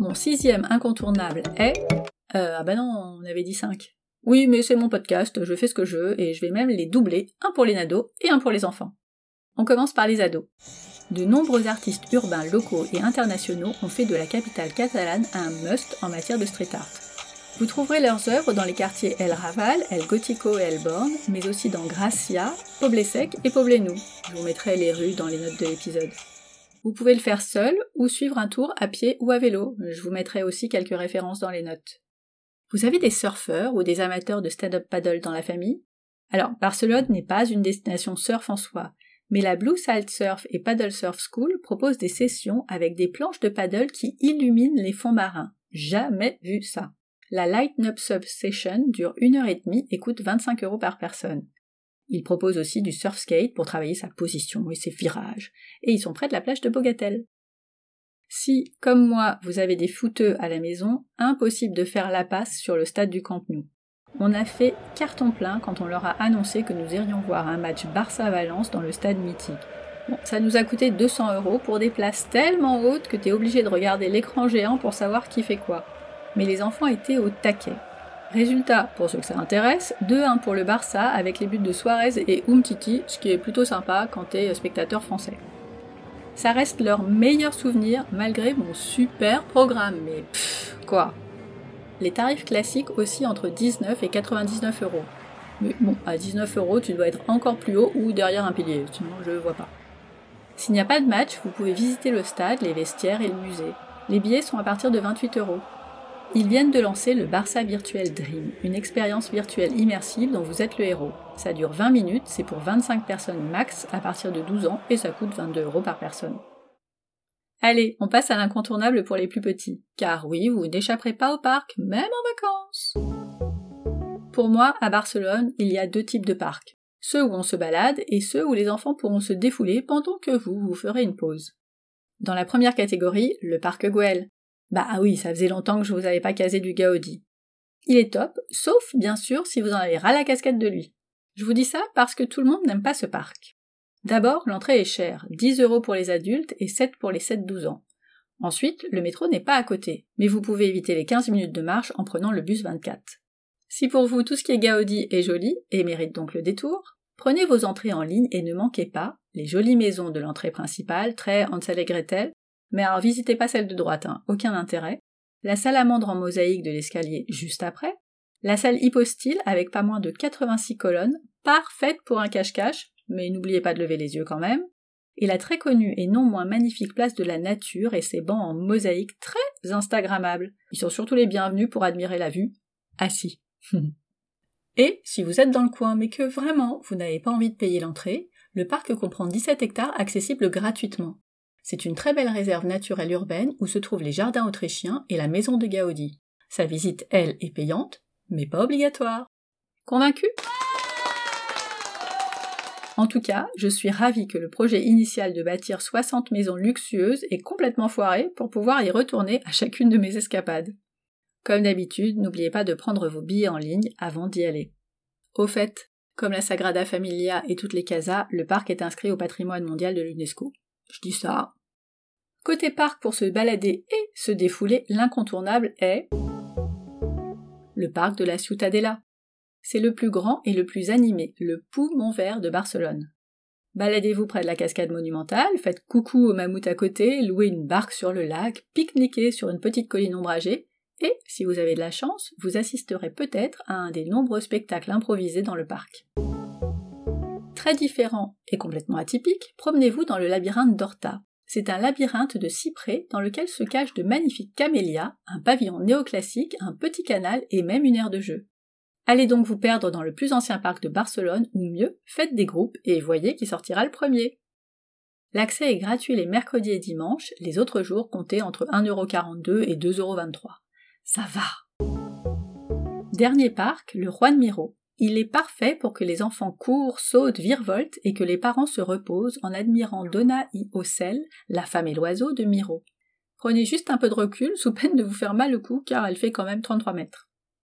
Mon sixième incontournable est... Euh, ah bah non, on avait dit 5. Oui, mais c'est mon podcast, je fais ce que je veux, et je vais même les doubler, un pour les nados et un pour les enfants. On commence par les ados. De nombreux artistes urbains locaux et internationaux ont fait de la capitale catalane un must en matière de street art. Vous trouverez leurs œuvres dans les quartiers El Raval, El Gótico et El Born, mais aussi dans Gracia, Poblesec et Poblenou. Je vous mettrai les rues dans les notes de l'épisode. Vous pouvez le faire seul ou suivre un tour à pied ou à vélo. Je vous mettrai aussi quelques références dans les notes. Vous avez des surfeurs ou des amateurs de stand-up paddle dans la famille? Alors, Barcelone n'est pas une destination surf en soi, mais la Blue Salt Surf et Paddle Surf School propose des sessions avec des planches de paddle qui illuminent les fonds marins. Jamais vu ça. La Light Up Sub Session dure une heure et demie et coûte 25 euros par personne. Ils proposent aussi du surf skate pour travailler sa position et ses virages, et ils sont près de la plage de Bogatel. Si, comme moi, vous avez des fouteux à la maison, impossible de faire la passe sur le stade du Camp Nou. On a fait carton plein quand on leur a annoncé que nous irions voir un match Barça-Valence dans le stade mythique. Bon, ça nous a coûté 200 euros pour des places tellement hautes que t'es obligé de regarder l'écran géant pour savoir qui fait quoi mais les enfants étaient au taquet. Résultat, pour ceux que ça intéresse, 2-1 pour le Barça avec les buts de Suarez et Umtiti, ce qui est plutôt sympa quand t'es spectateur français. Ça reste leur meilleur souvenir malgré mon super programme, mais pfff, quoi Les tarifs classiques aussi entre 19 et 99 euros. Mais bon, à 19 euros, tu dois être encore plus haut ou derrière un pilier, sinon je vois pas. S'il n'y a pas de match, vous pouvez visiter le stade, les vestiaires et le musée. Les billets sont à partir de 28 euros. Ils viennent de lancer le Barça Virtual Dream, une expérience virtuelle immersive dont vous êtes le héros. Ça dure 20 minutes, c'est pour 25 personnes max à partir de 12 ans et ça coûte 22 euros par personne. Allez, on passe à l'incontournable pour les plus petits, car oui, vous n'échapperez pas au parc, même en vacances. Pour moi, à Barcelone, il y a deux types de parcs. Ceux où on se balade et ceux où les enfants pourront se défouler pendant que vous, vous ferez une pause. Dans la première catégorie, le parc Güell, bah ah oui, ça faisait longtemps que je vous avais pas casé du Gaudi. Il est top, sauf bien sûr si vous en avez ras la casquette de lui. Je vous dis ça parce que tout le monde n'aime pas ce parc. D'abord, l'entrée est chère, 10 euros pour les adultes et 7 pour les 7-12 ans. Ensuite, le métro n'est pas à côté, mais vous pouvez éviter les 15 minutes de marche en prenant le bus 24. Si pour vous tout ce qui est Gaudi est joli et mérite donc le détour, prenez vos entrées en ligne et ne manquez pas les jolies maisons de l'entrée principale, très Hansel et Gretel, mais alors visitez pas celle de droite, hein, aucun intérêt. La salamandre en mosaïque de l'escalier juste après. La salle hypostyle avec pas moins de 86 colonnes, parfaite pour un cache-cache, mais n'oubliez pas de lever les yeux quand même. Et la très connue et non moins magnifique place de la nature et ses bancs en mosaïque très instagrammables. Ils sont surtout les bienvenus pour admirer la vue. Assis. et si vous êtes dans le coin mais que vraiment vous n'avez pas envie de payer l'entrée, le parc comprend 17 hectares accessibles gratuitement. C'est une très belle réserve naturelle urbaine où se trouvent les jardins autrichiens et la maison de Gaudi. Sa visite, elle, est payante, mais pas obligatoire. Convaincu En tout cas, je suis ravie que le projet initial de bâtir 60 maisons luxueuses est complètement foiré pour pouvoir y retourner à chacune de mes escapades. Comme d'habitude, n'oubliez pas de prendre vos billets en ligne avant d'y aller. Au fait, comme la Sagrada Familia et toutes les casas, le parc est inscrit au patrimoine mondial de l'UNESCO. Je dis ça, Côté parc pour se balader et se défouler, l'incontournable est le parc de la Ciutadella. C'est le plus grand et le plus animé, le poumon vert de Barcelone. Baladez-vous près de la cascade monumentale, faites coucou aux mammouths à côté, louez une barque sur le lac, pique-niquez sur une petite colline ombragée, et, si vous avez de la chance, vous assisterez peut-être à un des nombreux spectacles improvisés dans le parc. Très différent et complètement atypique, promenez-vous dans le labyrinthe d'Horta. C'est un labyrinthe de cyprès dans lequel se cachent de magnifiques camélias, un pavillon néoclassique, un petit canal et même une aire de jeu. Allez donc vous perdre dans le plus ancien parc de Barcelone, ou mieux, faites des groupes et voyez qui sortira le premier. L'accès est gratuit les mercredis et dimanches, les autres jours comptez entre 1,42€ et 2,23€. Ça va Dernier parc, le de Miro. Il est parfait pour que les enfants courent, sautent, virevoltent et que les parents se reposent en admirant Donna I. Ocel, la femme et l'oiseau de Miro. Prenez juste un peu de recul sous peine de vous faire mal au cou car elle fait quand même 33 mètres.